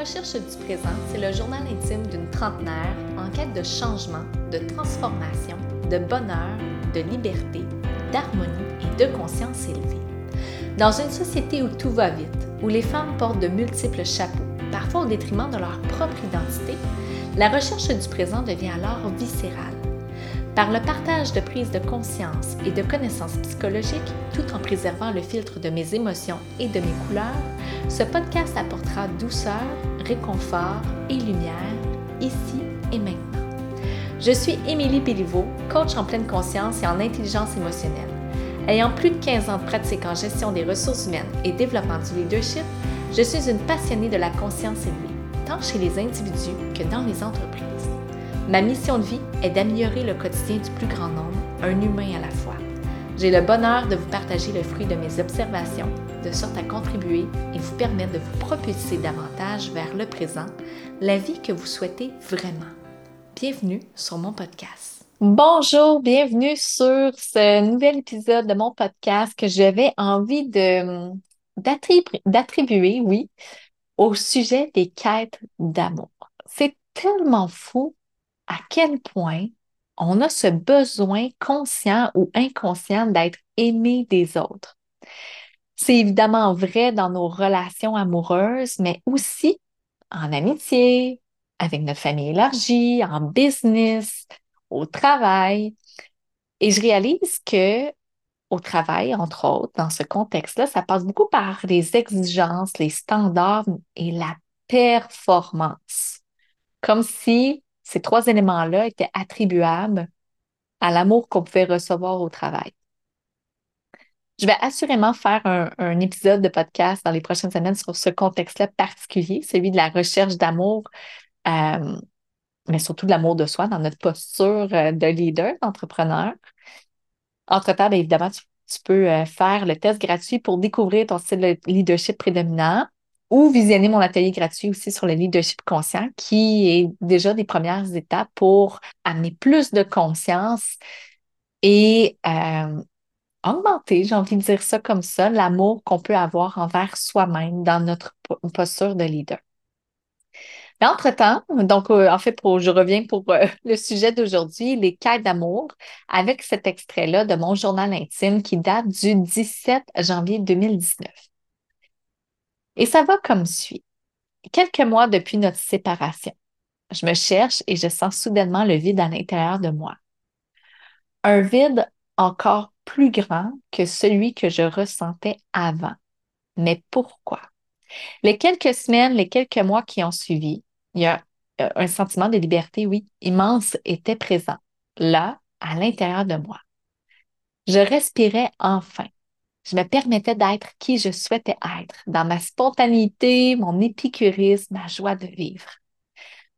recherche du présent, c'est le journal intime d'une trentenaire en quête de changement, de transformation, de bonheur, de liberté, d'harmonie et de conscience élevée. Dans une société où tout va vite, où les femmes portent de multiples chapeaux, parfois au détriment de leur propre identité, la recherche du présent devient alors viscérale. Par le partage de prise de conscience et de connaissances psychologiques, tout en préservant le filtre de mes émotions et de mes couleurs, ce podcast apportera douceur, réconfort et lumière, ici et maintenant. Je suis Émilie Béliveau, coach en pleine conscience et en intelligence émotionnelle. Ayant plus de 15 ans de pratique en gestion des ressources humaines et développement du leadership, je suis une passionnée de la conscience élevée, tant chez les individus que dans les entreprises. Ma mission de vie est d'améliorer le quotidien du plus grand nombre, un humain à la fois. J'ai le bonheur de vous partager le fruit de mes observations, de sorte à contribuer et vous permettre de vous propulser davantage vers le présent, la vie que vous souhaitez vraiment. Bienvenue sur mon podcast. Bonjour, bienvenue sur ce nouvel épisode de mon podcast que j'avais envie d'attribuer, oui, au sujet des quêtes d'amour. C'est tellement fou à quel point on a ce besoin conscient ou inconscient d'être aimé des autres. C'est évidemment vrai dans nos relations amoureuses, mais aussi en amitié, avec notre famille élargie, en business, au travail. Et je réalise que au travail, entre autres, dans ce contexte-là, ça passe beaucoup par les exigences, les standards et la performance. Comme si ces trois éléments-là étaient attribuables à l'amour qu'on pouvait recevoir au travail. Je vais assurément faire un, épisode de podcast dans les prochaines semaines sur ce contexte-là particulier, celui de la recherche d'amour, euh, mais surtout de l'amour de soi dans notre posture euh, de leader, d'entrepreneur. Entre-temps, évidemment, tu, tu peux euh, faire le test gratuit pour découvrir ton style de leadership prédominant ou visionner mon atelier gratuit aussi sur le leadership conscient, qui est déjà des premières étapes pour amener plus de conscience et euh, augmenter, j'ai envie de dire ça comme ça, l'amour qu'on peut avoir envers soi-même dans notre posture de leader. Mais entre-temps, donc euh, en fait, pour, je reviens pour euh, le sujet d'aujourd'hui, les quêtes d'amour, avec cet extrait-là de mon journal intime qui date du 17 janvier 2019. Et ça va comme suit. Quelques mois depuis notre séparation, je me cherche et je sens soudainement le vide à l'intérieur de moi. Un vide encore plus grand que celui que je ressentais avant. Mais pourquoi? Les quelques semaines, les quelques mois qui ont suivi, il y a euh, un sentiment de liberté, oui, immense était présent, là, à l'intérieur de moi. Je respirais enfin. Je me permettais d'être qui je souhaitais être, dans ma spontanéité, mon épicurisme, ma joie de vivre.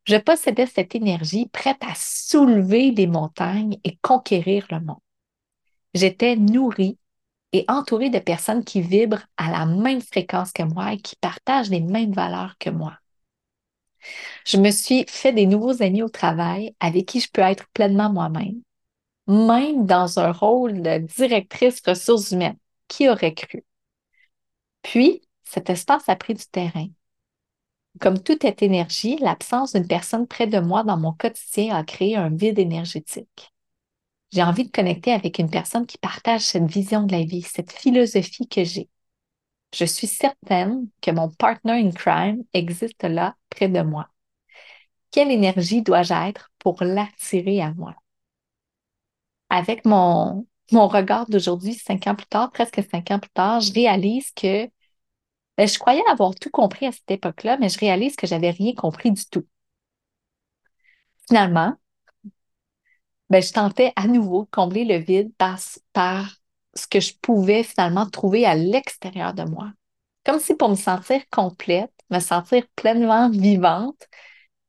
Je possédais cette énergie prête à soulever des montagnes et conquérir le monde. J'étais nourrie et entourée de personnes qui vibrent à la même fréquence que moi et qui partagent les mêmes valeurs que moi. Je me suis fait des nouveaux amis au travail avec qui je peux être pleinement moi-même, même dans un rôle de directrice ressources humaines. Qui aurait cru? Puis, cet espace a pris du terrain. Comme toute est énergie, l'absence d'une personne près de moi dans mon quotidien a créé un vide énergétique. J'ai envie de connecter avec une personne qui partage cette vision de la vie, cette philosophie que j'ai. Je suis certaine que mon partner in crime existe là près de moi. Quelle énergie dois-je être pour l'attirer à moi? Avec mon, mon regard d'aujourd'hui, cinq ans plus tard, presque cinq ans plus tard, je réalise que ben, je croyais avoir tout compris à cette époque-là, mais je réalise que j'avais rien compris du tout. Finalement, ben, je tentais à nouveau de combler le vide par, ce que je pouvais finalement trouver à l'extérieur de moi. Comme si pour me sentir complète, me sentir pleinement vivante,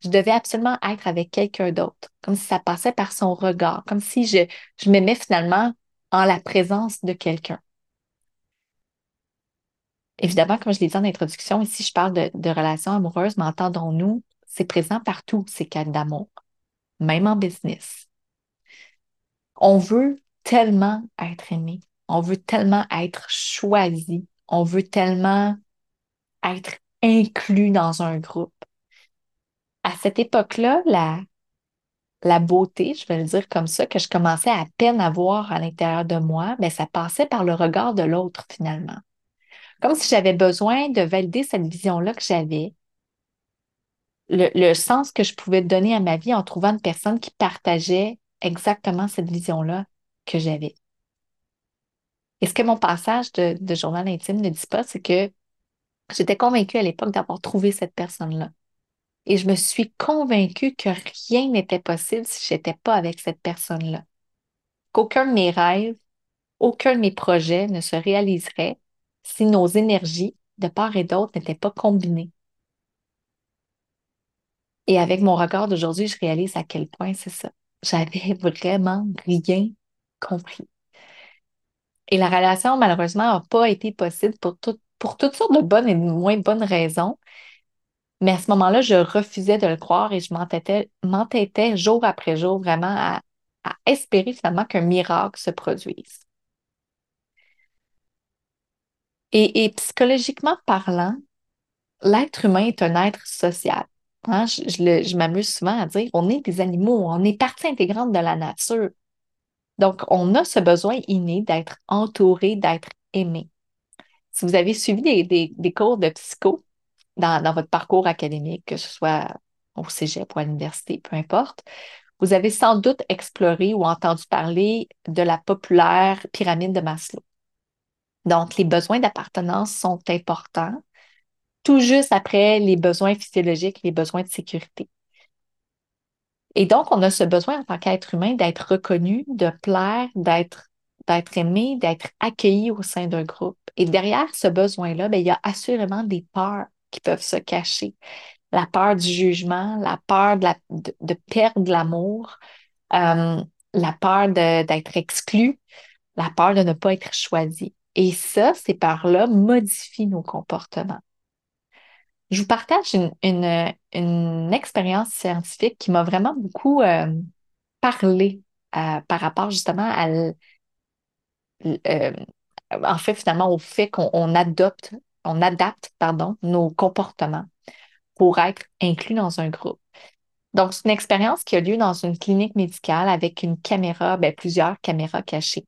je devais absolument être avec quelqu'un d'autre, comme si ça passait par son regard, comme si je, je m'aimais finalement en la présence de quelqu'un. Évidemment, comme je l'ai dit en introduction, ici, je parle de, relations amoureuses, mais entendons-nous, c'est présent partout, ces cas d'amour, même en business. On veut tellement être aimé, on veut tellement être choisi, on veut tellement être inclus dans un groupe. À cette époque-là, la, la beauté, je vais le dire comme ça, que je commençais à peine à voir à l'intérieur de moi, mais ben, ça passait par le regard de l'autre finalement. Comme si j'avais besoin de valider cette vision-là que j'avais, le, sens que je pouvais donner à ma vie en trouvant une personne qui partageait exactement cette vision-là que j'avais. Et ce que mon passage de, de journal intime ne dit pas, c'est que j'étais convaincue à l'époque d'avoir trouvé cette personne-là. Et je me suis convaincue que rien n'était possible si je n'étais pas avec cette personne-là. Qu'aucun de mes rêves, aucun de mes projets ne se réaliserait si nos énergies, de part et d'autre, n'étaient pas combinées. Et avec mon regard d'aujourd'hui, je réalise à quel point c'est ça. J'avais vraiment rien compris. Et la relation, malheureusement, n'a pas été possible pour, pour toutes sortes de bonnes et de moins bonnes raisons. Mais à ce moment-là, je refusais de le croire et je m'entêtais jour après jour vraiment à, espérer finalement qu'un miracle se produise. Et, psychologiquement parlant, l'être humain est un être social. Hein? Je, je m'amuse souvent à dire, on est des animaux, on est partie intégrante de la nature. Donc, on a ce besoin inné d'être entouré, d'être aimé. Si vous avez suivi des cours de psycho, dans, votre parcours académique, que ce soit au cégep ou à l'université, peu importe, vous avez sans doute exploré ou entendu parler de la populaire pyramide de Maslow. Donc, les besoins d'appartenance sont importants, tout juste après les besoins physiologiques, les besoins de sécurité. Et donc, on a ce besoin en tant qu'être humain d'être reconnu, de plaire, d'être d'être aimé, d'être accueilli au sein d'un groupe. Et derrière ce besoin-là, ben, il y a assurément des peurs qui peuvent se cacher. La peur du jugement, la peur de, perdre l'amour, euh, la peur d'être exclu, la peur de ne pas être choisi. Et ça, ces peurs-là modifient nos comportements. Je vous partage une, expérience scientifique qui m'a vraiment beaucoup euh, parlé euh, par rapport justement à, en fait, au fait qu'on adopte on adapte pardon, nos comportements pour être inclus dans un groupe. Donc, c'est une expérience qui a lieu dans une clinique médicale avec une caméra, ben, plusieurs caméras cachées.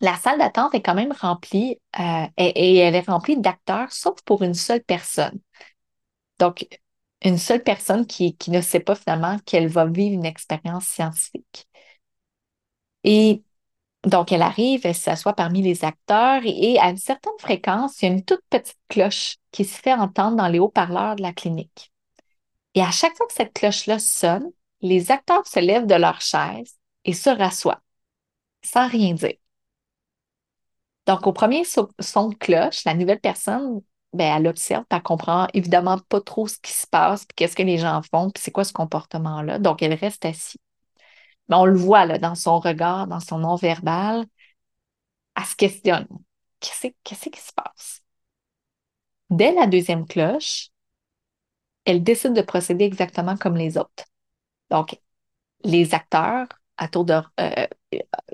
La salle d'attente est quand même remplie euh, et, elle est remplie d'acteurs, sauf pour une seule personne. Donc, une seule personne qui, qui ne sait pas finalement qu'elle va vivre une expérience scientifique. Et donc, elle arrive, elle s'assoit parmi les acteurs et, à une certaine fréquence, il y a une toute petite cloche qui se fait entendre dans les haut-parleurs de la clinique. Et à chaque fois que cette cloche-là sonne, les acteurs se lèvent de leur chaise et se rassoient, sans rien dire. Donc, au premier son de cloche, la nouvelle personne, ben, elle observe, elle comprend évidemment pas trop ce qui se passe, puis qu'est-ce que les gens font, puis c'est quoi ce comportement-là. Donc, elle reste assise. Mais on le voit là, dans son regard, dans son non-verbal, elle se questionne. Qu'est-ce, qu'est-ce qui se passe? Dès la deuxième cloche, elle décide de procéder exactement comme les autres. Donc, les acteurs, à tour de, euh,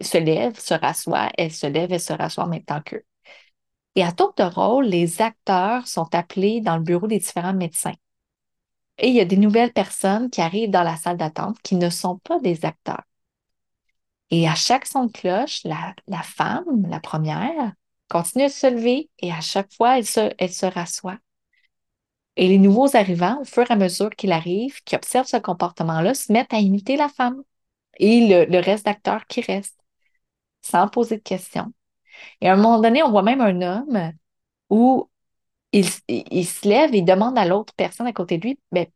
se lèvent, se rassoient, elle se lève et se rassoit en même temps qu'eux. Et à tour de rôle, les acteurs sont appelés dans le bureau des différents médecins. Et il y a des nouvelles personnes qui arrivent dans la salle d'attente qui ne sont pas des acteurs. Et à chaque son de cloche, la, femme, la première, continue à se lever et à chaque fois, elle se, elle se rassoit. Et les nouveaux arrivants, au fur et à mesure qu'ils arrivent, qui observent ce comportement-là, se mettent à imiter la femme et le, reste d'acteurs qui restent, sans poser de questions. Et à un moment donné, on voit même un homme où il, se lève et demande à l'autre personne à côté de lui, mais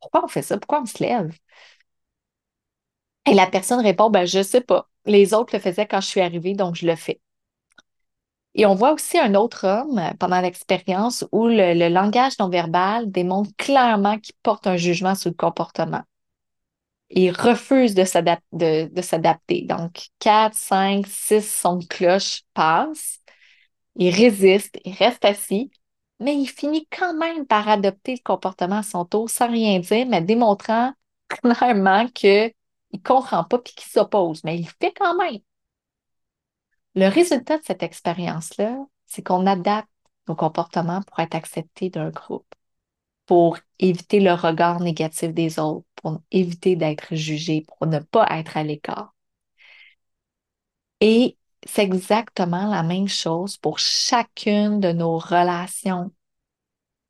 pourquoi on fait ça? Pourquoi on se lève? Et la personne répond, ben, je ne sais pas. Les autres le faisaient quand je suis arrivée, donc je le fais. Et on voit aussi un autre homme euh, pendant l'expérience où le, langage non verbal démontre clairement qu'il porte un jugement sur le comportement. Il refuse de s'adapter. Donc, quatre, cinq, six sons de cloche passent. Il résiste, il reste assis mais il finit quand même par adopter le comportement à son tour sans rien dire, mais démontrant clairement qu'il ne comprend pas et qu'il s'oppose, mais il fait quand même. Le résultat de cette expérience-là, c'est qu'on adapte nos comportements pour être acceptés d'un groupe, pour éviter le regard négatif des autres, pour éviter d'être jugé, pour ne pas être à l'écart. Et c'est exactement la même chose pour chacune de nos relations,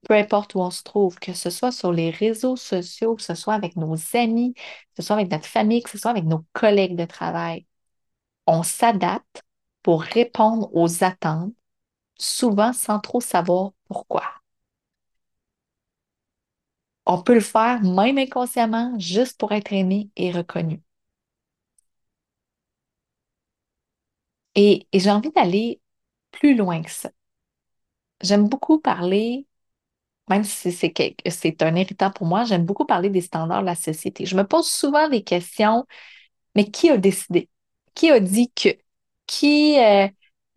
peu importe où on se trouve, que ce soit sur les réseaux sociaux, que ce soit avec nos amis, que ce soit avec notre famille, que ce soit avec nos collègues de travail. On s'adapte pour répondre aux attentes, souvent sans trop savoir pourquoi. On peut le faire même inconsciemment, juste pour être aimé et reconnu. Et, j'ai envie d'aller plus loin que ça. J'aime beaucoup parler, même si c'est un irritant pour moi, j'aime beaucoup parler des standards de la société. Je me pose souvent des questions, mais qui a décidé? Qui a dit que? Qui, euh,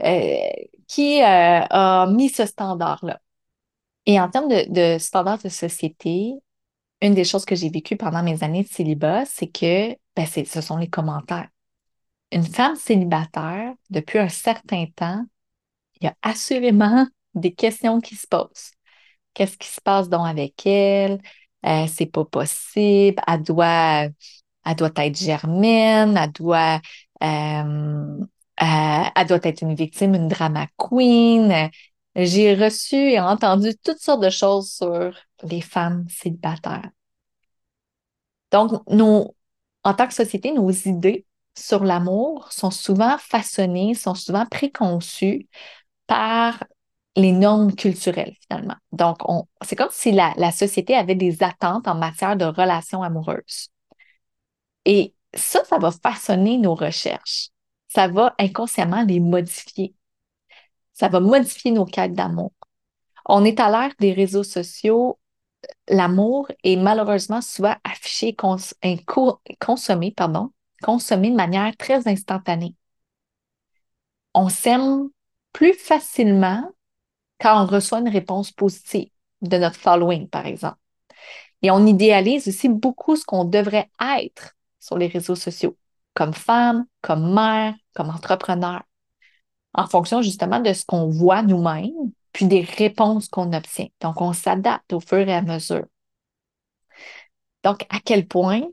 euh, qui euh, a mis ce standard-là? Et en termes de, de standards de société, une des choses que j'ai vécues pendant mes années de célibat, c'est que ben, ce sont les commentaires. Une femme célibataire, depuis un certain temps, il y a assurément des questions qui se posent. Qu'est-ce qui se passe donc avec elle? Euh, c'est pas possible. Elle doit, elle doit être germaine. Elle doit, euh, euh, être une victime, une drama queen. J'ai reçu et entendu toutes sortes de choses sur les femmes célibataires. Donc, en tant que société, nos idées sur l'amour sont souvent façonnées, sont souvent préconçues par les normes culturelles, finalement. Donc, c'est comme si la, la société avait des attentes en matière de relations amoureuses. Et ça, ça va façonner nos recherches. Ça va inconsciemment les modifier. Ça va modifier nos quêtes d'amour. On est à l'ère des réseaux sociaux. L'amour est malheureusement souvent affiché, consommé, pardon, consommé de manière très instantanée. On s'aime plus facilement quand on reçoit une réponse positive de notre following, par exemple. Et on idéalise aussi beaucoup ce qu'on devrait être sur les réseaux sociaux, comme femme, comme mère, comme entrepreneur, en fonction justement de ce qu'on voit nous-mêmes, puis des réponses qu'on obtient. Donc, on s'adapte au fur et à mesure. Donc, à quel point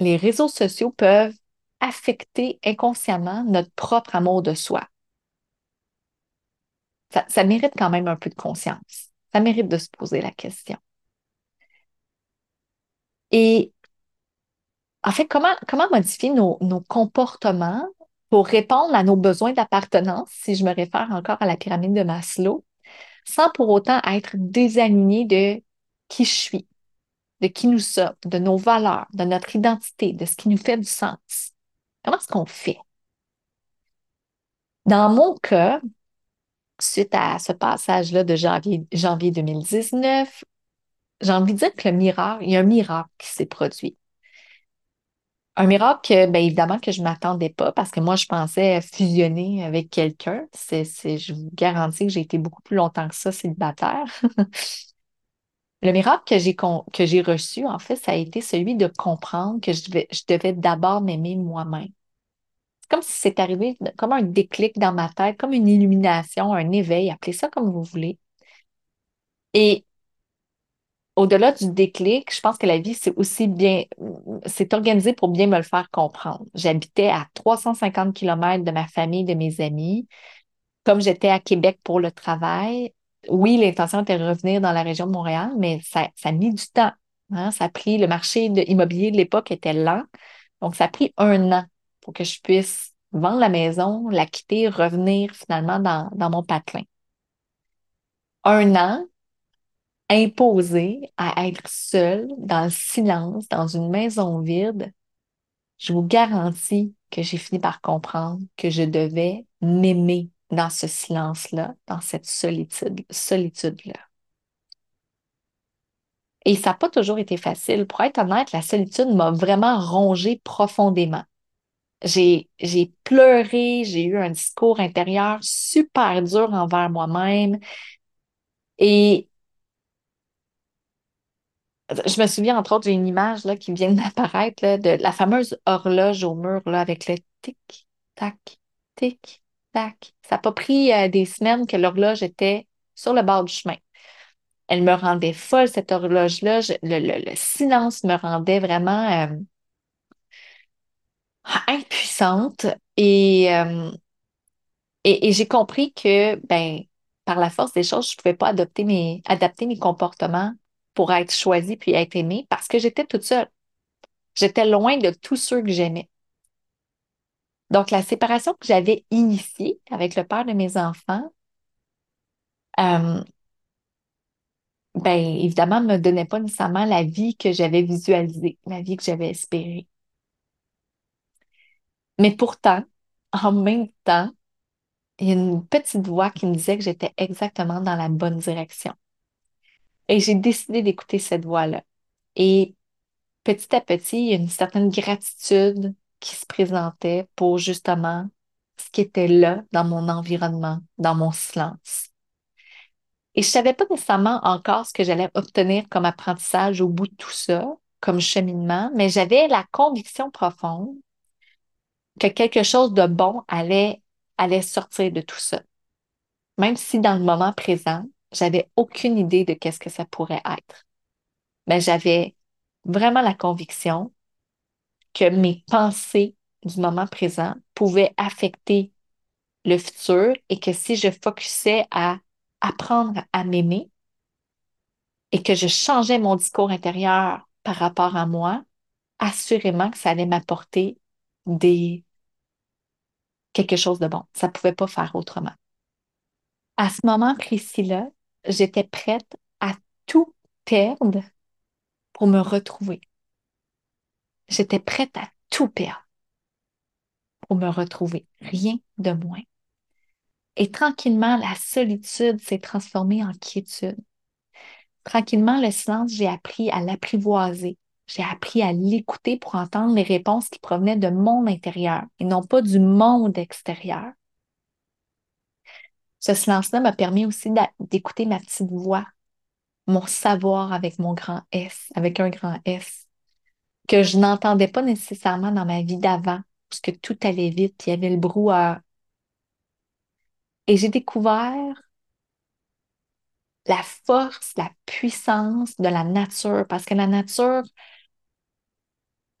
les réseaux sociaux peuvent affecter inconsciemment notre propre amour de soi. Ça, mérite quand même un peu de conscience. Ça mérite de se poser la question. Et en fait, comment, comment modifier nos, nos comportements pour répondre à nos besoins d'appartenance, si je me réfère encore à la pyramide de Maslow, sans pour autant être désaligné de qui je suis, de qui nous sommes, de nos valeurs, de notre identité, de ce qui nous fait du sens. Comment est-ce qu'on fait? Dans mon cas, suite à ce passage-là de janvier, janvier 2019, j'ai envie de dire que le miracle, il y a un miracle qui s'est produit. Un miracle, bien évidemment, que je ne m'attendais pas parce que moi, je pensais fusionner avec quelqu'un. Je vous garantis que j'ai été beaucoup plus longtemps que ça célibataire. Le miracle que j'ai, que j'ai reçu, en fait, ça a été celui de comprendre que je devais, je devais d'abord m'aimer moi-même. Comme si c'est arrivé comme un déclic dans ma tête, comme une illumination, un éveil, appelez ça comme vous voulez. Et au-delà du déclic, je pense que la vie, c'est aussi bien, c'est organisé pour bien me le faire comprendre. J'habitais à 350 km de ma famille, de mes amis. Comme j'étais à Québec pour le travail, oui, l'intention était de revenir dans la région de Montréal, mais ça, ça a mis du temps. Hein. Ça a le marché de, immobilier de l'époque était lent. Donc, ça a pris un an pour que je puisse vendre la maison, la quitter, revenir finalement dans, dans mon patelin. Un an imposé à être seul dans le silence, dans une maison vide, je vous garantis que j'ai fini par comprendre que je devais m'aimer dans ce silence-là, dans cette solitude, solitude-là. Et ça n'a pas toujours été facile. Pour être honnête, la solitude m'a vraiment rongé profondément. J'ai, pleuré, j'ai eu un discours intérieur super dur envers moi-même. Et je me souviens, entre autres, j'ai une image là, qui vient d'apparaître de la fameuse horloge au mur là, avec le tic-tac, tic-tac, ça n'a pas pris euh, des semaines que l'horloge était sur le bord du chemin. Elle me rendait folle, cette horloge-là. Le, silence me rendait vraiment euh, impuissante. Et, euh, et j'ai compris que, ben, par la force des choses, je ne pouvais pas adopter mes, adapter mes comportements pour être choisie puis être aimée parce que j'étais toute seule. J'étais loin de tous ceux que j'aimais. Donc, la séparation que j'avais initiée avec le père de mes enfants, euh, ben, évidemment, ne me donnait pas nécessairement la vie que j'avais visualisée, la vie que j'avais espérée. Mais pourtant, en même temps, il y a une petite voix qui me disait que j'étais exactement dans la bonne direction. Et j'ai décidé d'écouter cette voix-là. Et petit à petit, il y a une certaine gratitude qui se présentait pour justement ce qui était là dans mon environnement, dans mon silence. Et je ne savais pas nécessairement encore ce que j'allais obtenir comme apprentissage au bout de tout ça, comme cheminement, mais j'avais la conviction profonde que quelque chose de bon allait, allait sortir de tout ça. Même si dans le moment présent, j'avais aucune idée de qu'est-ce que ça pourrait être. Mais j'avais vraiment la conviction que mes pensées du moment présent pouvaient affecter le futur et que si je focusais à apprendre à m'aimer et que je changeais mon discours intérieur par rapport à moi, assurément que ça allait m'apporter des quelque chose de bon. Ça ne pouvait pas faire autrement. À ce moment précis-là, j'étais prête à tout perdre pour me retrouver. J'étais prête à tout perdre pour me retrouver, rien de moins. Et tranquillement, la solitude s'est transformée en quiétude. Tranquillement, le silence, j'ai appris à l'apprivoiser. J'ai appris à l'écouter pour entendre les réponses qui provenaient de mon intérieur et non pas du monde extérieur. Ce silence-là m'a permis aussi d'écouter ma petite voix, mon savoir avec mon grand S, avec un grand S, que je n'entendais pas nécessairement dans ma vie d'avant, parce que tout allait vite, il y avait le brouhaha. Et j'ai découvert la force, la puissance de la nature, parce que la nature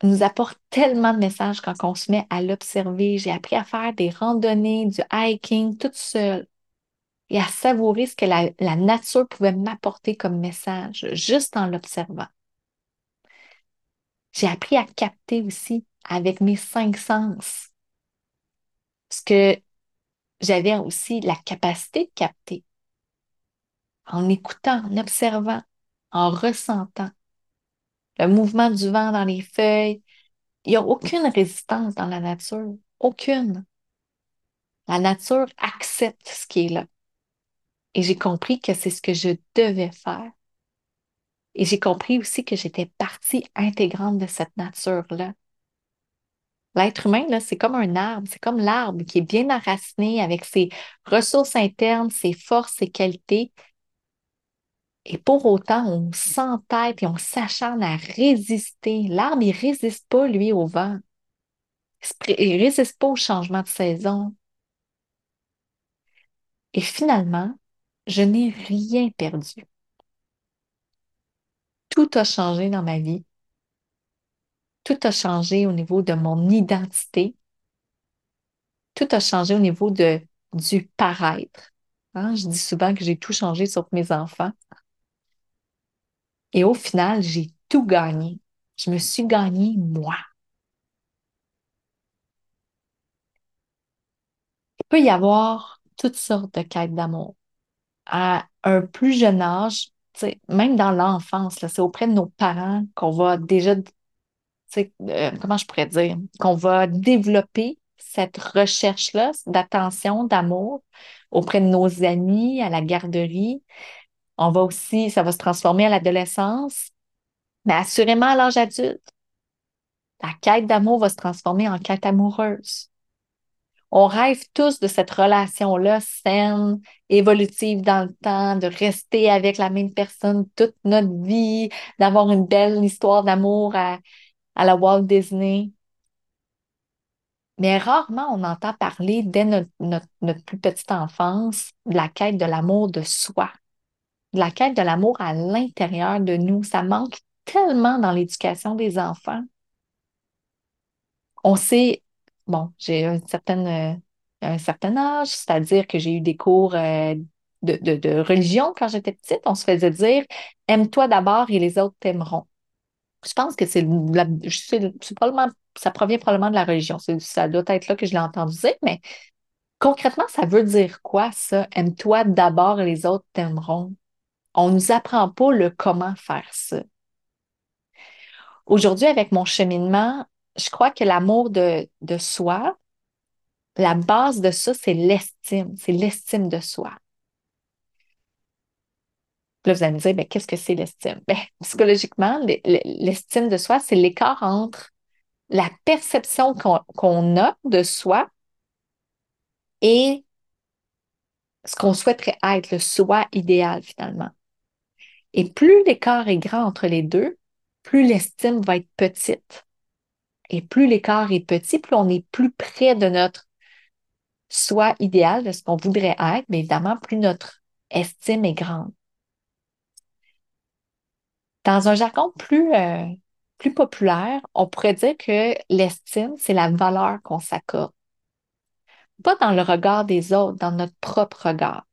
nous apporte tellement de messages quand on se met à l'observer. J'ai appris à faire des randonnées, du hiking toute seule et à savourer ce que la nature pouvait m'apporter comme message juste en l'observant. J'ai appris à capter aussi avec mes cinq sens ce que j'avais aussi la capacité de capter en écoutant, en observant, en ressentant le mouvement du vent dans les feuilles. Il n'y a aucune résistance dans la nature, aucune. La nature accepte ce qui est là. Et j'ai compris que c'est ce que je devais faire. Et j'ai compris aussi que j'étais partie intégrante de cette nature-là. L'être humain, c'est comme un arbre, c'est comme l'arbre qui est bien enraciné avec ses ressources internes, ses forces, ses qualités. Et pour autant, on s'entête et on s'acharne à résister. L'arbre, il ne résiste pas, lui, au vent. Il ne résiste pas au changement de saison. Et finalement, je n'ai rien perdu. Tout a changé dans ma vie. Tout a changé au niveau de mon identité. Tout a changé au niveau de, du paraître. Hein, je dis souvent que j'ai tout changé sauf mes enfants. Et au final, j'ai tout gagné. Je me suis gagné moi. Il peut y avoir toutes sortes de quêtes d'amour. À un plus jeune âge, même dans l'enfance, c'est auprès de nos parents qu'on va déjà, euh, comment je pourrais dire, qu'on va développer cette recherche-là d'attention, d'amour auprès de nos amis, à la garderie. On va aussi, ça va se transformer à l'adolescence, mais assurément à l'âge adulte. La quête d'amour va se transformer en quête amoureuse. On rêve tous de cette relation-là saine, évolutive dans le temps, de rester avec la même personne toute notre vie, d'avoir une belle histoire d'amour à, la Walt Disney. mais rarement on entend parler dès notre, plus petite enfance de la quête de l'amour de soi, de la quête de l'amour à l'intérieur de nous. Ça manque tellement dans l'éducation des enfants. On sait, bon, j'ai un certain, euh, un certain âge, c'est-à-dire que j'ai eu des cours euh, de, de religion quand j'étais petite. On se faisait dire aime-toi d'abord et les autres t'aimeront. Je pense que c'est probablement, ça provient probablement de la religion. Ça doit être là que je l'ai entendu dire, mais concrètement, ça veut dire quoi, ça? Aime-toi d'abord et les autres t'aimeront. On ne nous apprend pas le comment faire ça. Aujourd'hui, avec mon cheminement, je crois que l'amour de, de soi, la base de ça, c'est l'estime, c'est l'estime de soi là, vous allez me dire, ben, qu'est-ce que c'est l'estime? Ben, psychologiquement, l'estime de soi, c'est l'écart entre la perception qu'on a de soi et ce qu'on souhaiterait être, le soi idéal finalement. Et plus l'écart est grand entre les deux, plus l'estime va être petite. Et plus l'écart est petit, plus on est plus près de notre soi idéal, de ce qu'on voudrait être, mais évidemment, plus notre estime est grande. Dans un jargon plus, euh, plus populaire, on pourrait dire que l'estime, c'est la valeur qu'on s'accorde. Pas dans le regard des autres, dans notre propre regard.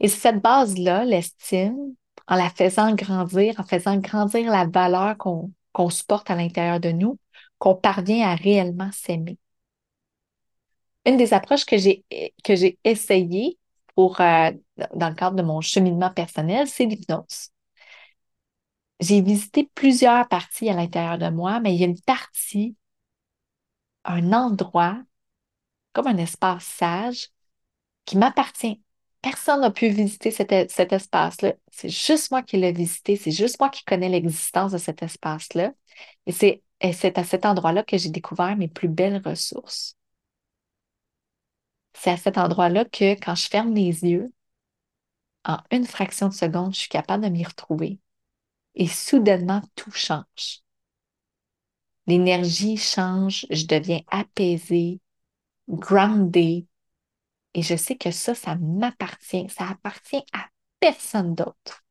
Et cette base-là, l'estime, en la faisant grandir, en faisant grandir la valeur qu'on qu'on supporte à l'intérieur de nous, qu'on parvient à réellement s'aimer. Une des approches que j'ai que j'ai essayé pour, euh, dans le cadre de mon cheminement personnel, c'est l'hypnose. J'ai visité plusieurs parties à l'intérieur de moi, mais il y a une partie, un endroit, comme un espace sage, qui m'appartient. Personne n'a pu visiter cet, espace-là. C'est juste moi qui l'ai visité, c'est juste moi qui connais l'existence de cet espace-là. Et c'est à cet endroit-là que j'ai découvert mes plus belles ressources c'est à cet endroit-là que quand je ferme les yeux, en une fraction de seconde, je suis capable de m'y retrouver. Et soudainement, tout change. L'énergie change, je deviens apaisée, grounded, et je sais que ça, ça m'appartient. Ça appartient à personne d'autre.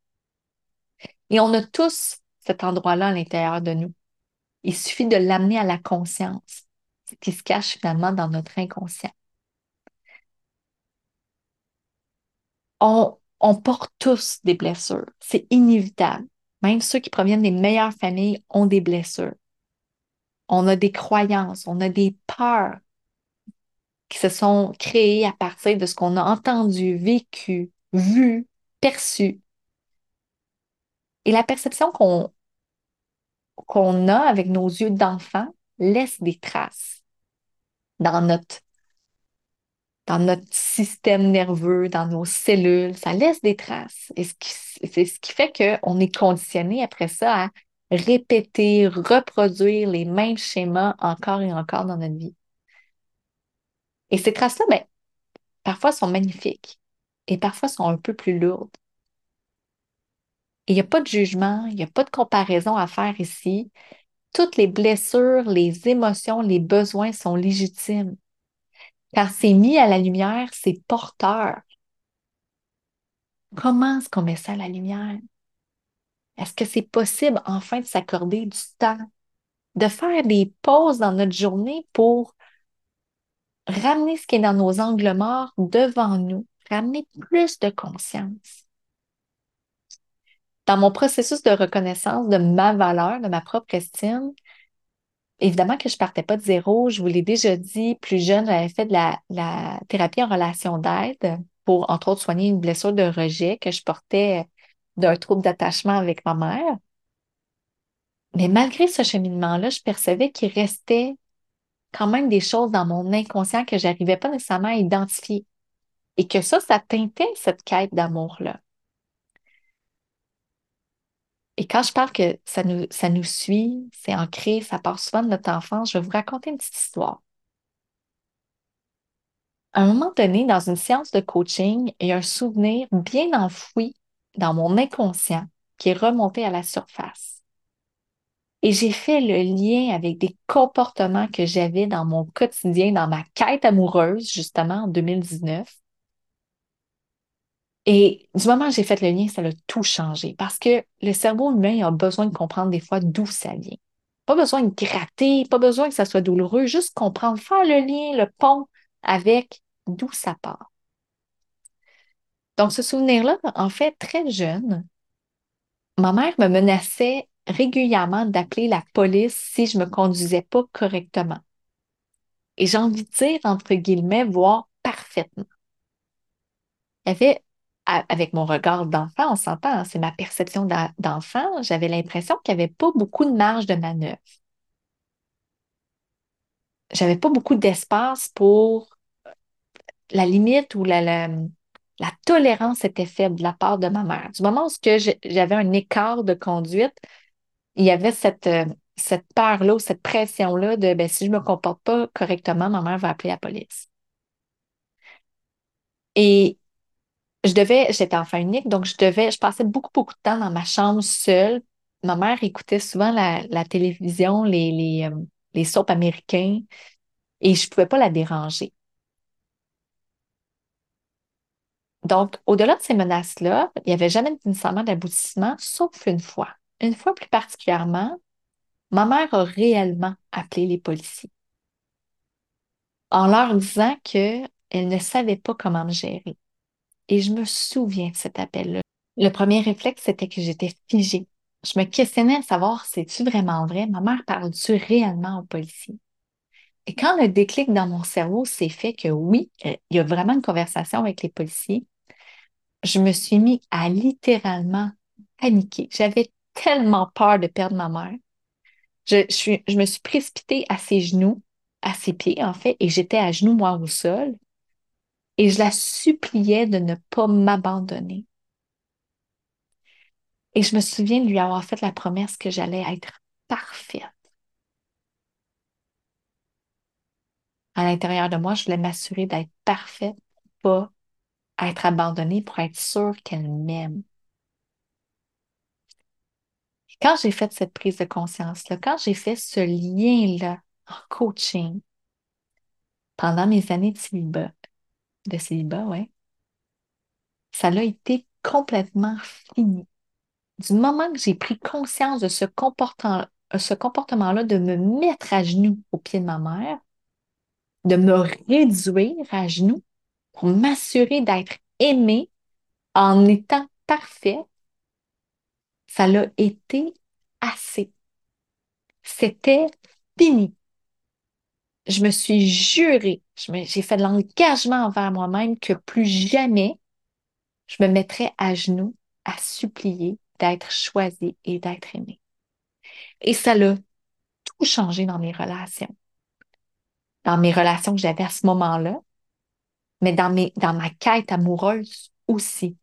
Et on a tous cet endroit-là à l'intérieur de nous. Il suffit de l'amener à la conscience, ce qui se cache finalement dans notre inconscient. on, porte tous des blessures. C'est inévitable. Même ceux qui proviennent des meilleures familles ont des blessures. On a des croyances, on a des peurs qui se sont créées à partir de ce qu'on a entendu, vécu, vu, perçu. Et la perception qu'on qu'on a avec nos yeux d'enfant laisse des traces dans notre dans notre système nerveux, dans nos cellules, ça laisse des traces. Et c'est ce qui fait qu'on est conditionné après ça à répéter, reproduire les mêmes schémas encore et encore dans notre vie. Et ces traces-là, ben, parfois sont magnifiques et parfois sont un peu plus lourdes. Il n'y a pas de jugement, il n'y a pas de comparaison à faire ici. Toutes les blessures, les émotions, les besoins sont légitimes. Car c'est mis à la lumière, c'est porteur. Comment est-ce qu'on met ça à la lumière? Est-ce que c'est possible enfin de s'accorder du temps, de faire des pauses dans notre journée pour ramener ce qui est dans nos angles morts devant nous, ramener plus de conscience? Dans mon processus de reconnaissance de ma valeur, de ma propre estime, Évidemment que je partais pas de zéro. Je vous l'ai déjà dit, plus jeune, j'avais fait de la, thérapie en relation d'aide pour, entre autres, soigner une blessure de rejet que je portais d'un trouble d'attachement avec ma mère. Mais malgré ce cheminement-là, je percevais qu'il restait quand même des choses dans mon inconscient que j'arrivais pas nécessairement à identifier. Et que ça, ça teintait cette quête d'amour-là. Et quand je parle que ça nous, ça nous suit, c'est ancré, ça part souvent de notre enfance, je vais vous raconter une petite histoire. À un moment donné, dans une séance de coaching, il y a un souvenir bien enfoui dans mon inconscient qui est remonté à la surface. Et j'ai fait le lien avec des comportements que j'avais dans mon quotidien, dans ma quête amoureuse, justement, en 2019. Et du moment que j'ai fait le lien, ça a tout changé parce que le cerveau humain a besoin de comprendre des fois d'où ça vient. Pas besoin de gratter, pas besoin que ça soit douloureux, juste comprendre, faire le lien, le pont avec d'où ça part. Donc, ce souvenir-là, en fait, très jeune, ma mère me menaçait régulièrement d'appeler la police si je me conduisais pas correctement. Et j'ai envie de dire, entre guillemets, voir parfaitement. Elle avait avec mon regard d'enfant, on s'entend, hein, c'est ma perception d'enfant, j'avais l'impression qu'il n'y avait pas beaucoup de marge de manœuvre. J'avais pas beaucoup d'espace pour la limite ou la, la, tolérance était faible de la part de ma mère. Du moment où j'avais un écart de conduite, il y avait cette, euh, cette peur-là cette pression-là de ben, si je ne me comporte pas correctement, ma mère va appeler la police. Et je devais, j'étais enfant unique, donc je devais, je passais beaucoup, beaucoup de temps dans ma chambre seule. Ma mère écoutait souvent la, télévision, les, les, euh, les soaps américains, et je ne pouvais pas la déranger. Donc, au-delà de ces menaces-là, il n'y avait jamais nécessairement d'aboutissement, sauf une fois. Une fois plus particulièrement, ma mère a réellement appelé les policiers en leur disant qu'elle ne savait pas comment me gérer. Et je me souviens de cet appel-là. Le premier réflexe, c'était que j'étais figée. Je me questionnais à savoir, c'est-tu vraiment vrai? Ma mère parle-tu réellement aux policiers? Et quand le déclic dans mon cerveau s'est fait que oui, euh, il y a vraiment une conversation avec les policiers, je me suis mis à littéralement paniquer. Tellement peur de perdre ma mère. Je, me suis précipitée à ses genoux, à ses pieds en fait, et j'étais à genoux moi au sol et je la suppliais de ne pas m'abandonner. Et je me souviens de lui avoir fait la promesse que j'allais être parfaite. À l'intérieur de moi, je voulais m'assurer d'être parfaite, pas être abandonnée pour être sûre qu'elle m'aime. Quand j'ai fait cette prise de conscience-là, quand j'ai fait ce lien-là en coaching pendant mes années de célibat, de célibat, ça l'a été complètement fini. Du moment que j'ai pris conscience de ce comportement, ce comportement-là, de me mettre à genoux au pied de ma mère, de me réduire à genoux pour m'assurer d'être aimée en étant parfait, ça l'a été assez. C'était fini je me suis juré, j'ai fait de l'engagement envers moi-même que plus jamais je me mettrais à genoux à supplier d'être choisie et d'être aimée. Et ça l'a tout changé dans mes relations. Dans mes relations que j'avais à ce moment-là, mais dans, mes, dans ma quête amoureuse aussi.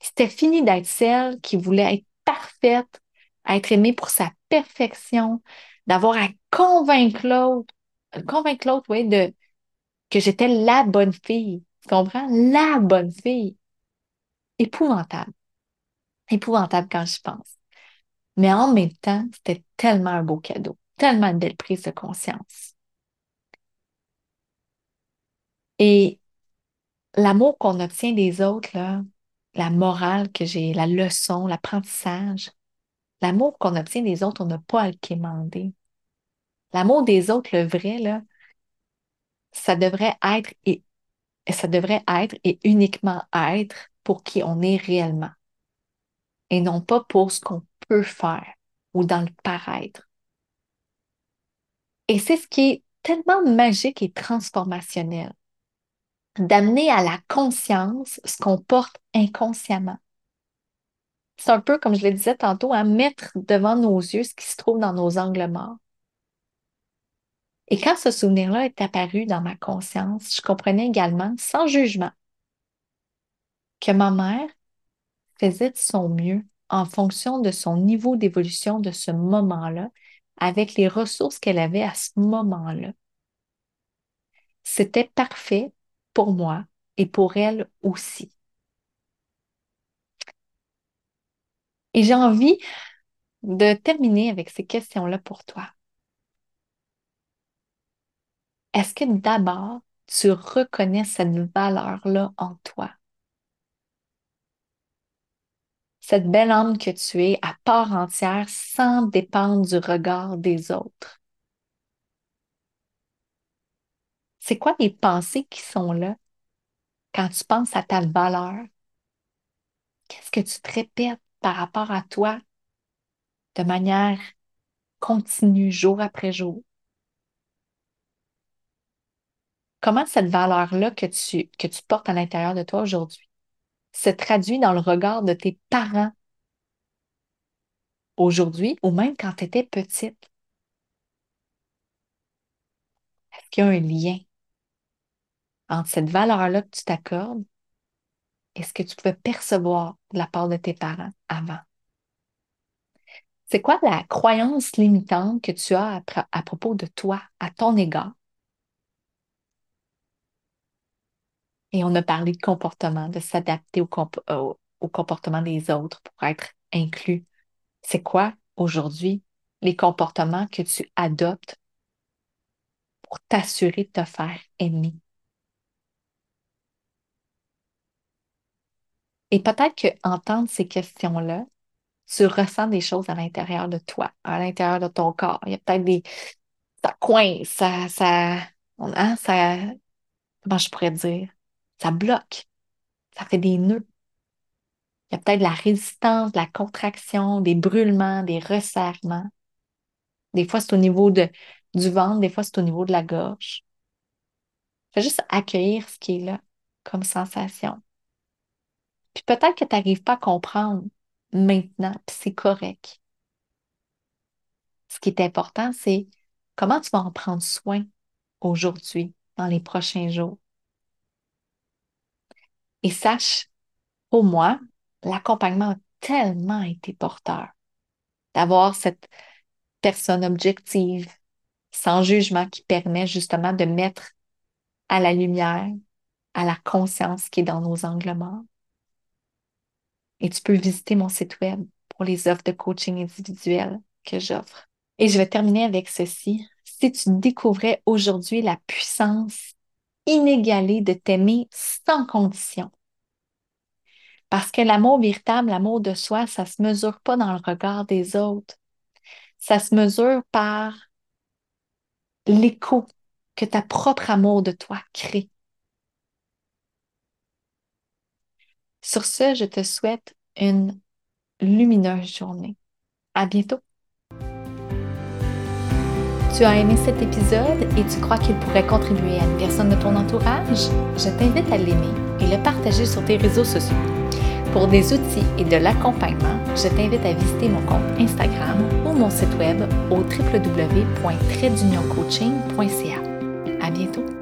C'était fini d'être celle qui voulait être parfaite, être aimée pour sa perfection, d'avoir à convaincre l'autre convaincre l'autre, oui, de, que j'étais la bonne fille. Tu comprends? La bonne fille. Épouvantable. Épouvantable quand je pense. Mais en même temps, c'était tellement un beau cadeau, tellement une belle prise de conscience. Et l'amour qu'on obtient des autres, là, la morale que j'ai, la leçon, l'apprentissage, l'amour qu'on obtient des autres, on n'a pas à le quémander. L'amour des autres, le vrai, là, ça devrait être et ça devrait être et uniquement être pour qui on est réellement et non pas pour ce qu'on peut faire ou dans le paraître. Et c'est ce qui est tellement magique et transformationnel, d'amener à la conscience ce qu'on porte inconsciemment. C'est un peu, comme je le disais tantôt, à mettre devant nos yeux ce qui se trouve dans nos angles morts. Et quand ce souvenir-là est apparu dans ma conscience, je comprenais également, sans jugement, que ma mère faisait de son mieux en fonction de son niveau d'évolution de ce moment-là, avec les ressources qu'elle avait à ce moment-là. C'était parfait pour moi et pour elle aussi. Et j'ai envie de terminer avec ces questions-là pour toi. Est-ce que d'abord, tu reconnais cette valeur-là en toi? Cette belle âme que tu es à part entière sans dépendre du regard des autres? C'est quoi les pensées qui sont là quand tu penses à ta valeur? Qu'est-ce que tu te répètes par rapport à toi de manière continue, jour après jour? Comment cette valeur-là que tu, que tu portes à l'intérieur de toi aujourd'hui se traduit dans le regard de tes parents aujourd'hui ou même quand tu étais petite? Est-ce qu'il y a un lien? Entre cette valeur-là que tu t'accordes et ce que tu pouvais percevoir de la part de tes parents avant? C'est quoi la croyance limitante que tu as à, propos de toi, à ton égard? Et on a parlé de comportement, de s'adapter au, au, comportement des autres pour être inclus. C'est quoi aujourd'hui les comportements que tu adoptes pour t'assurer de te faire aimer? Et peut-être qu'entendre ces questions-là, tu ressens des choses à l'intérieur de toi, à l'intérieur de ton corps. Il y a peut-être des. Ça coince, ça. ça, hein, ça comment je pourrais dire? Ça bloque. Ça fait des nœuds. Il y a peut-être de la résistance, de la contraction, des brûlements, des resserrements. Des fois, c'est au niveau du ventre, des fois, c'est au niveau de la gorge. Fais juste accueillir ce qui est là comme sensation. Puis peut-être que tu n'arrives pas à comprendre maintenant, puis c'est correct. Ce qui est important, c'est comment tu vas en prendre soin aujourd'hui, dans les prochains jours. Et sache, pour moi, l'accompagnement a tellement été porteur d'avoir cette personne objective, sans jugement, qui permet justement de mettre à la lumière, à la conscience qui est dans nos angles morts. Et tu peux visiter mon site web pour les offres de coaching individuel que j'offre. Et je vais terminer avec ceci. Si tu découvrais aujourd'hui la puissance inégalée de t'aimer sans condition, parce que l'amour véritable, l'amour de soi, ça ne se mesure pas dans le regard des autres. Ça se mesure par l'écho que ta propre amour de toi crée. Sur ce, je te souhaite une lumineuse journée. À bientôt. Tu as aimé cet épisode et tu crois qu'il pourrait contribuer à une personne de ton entourage? Je t'invite à l'aimer et le partager sur tes réseaux sociaux. Pour des outils et de l'accompagnement, je t'invite à visiter mon compte Instagram ou mon site web au www.tradeunioncoaching.ca.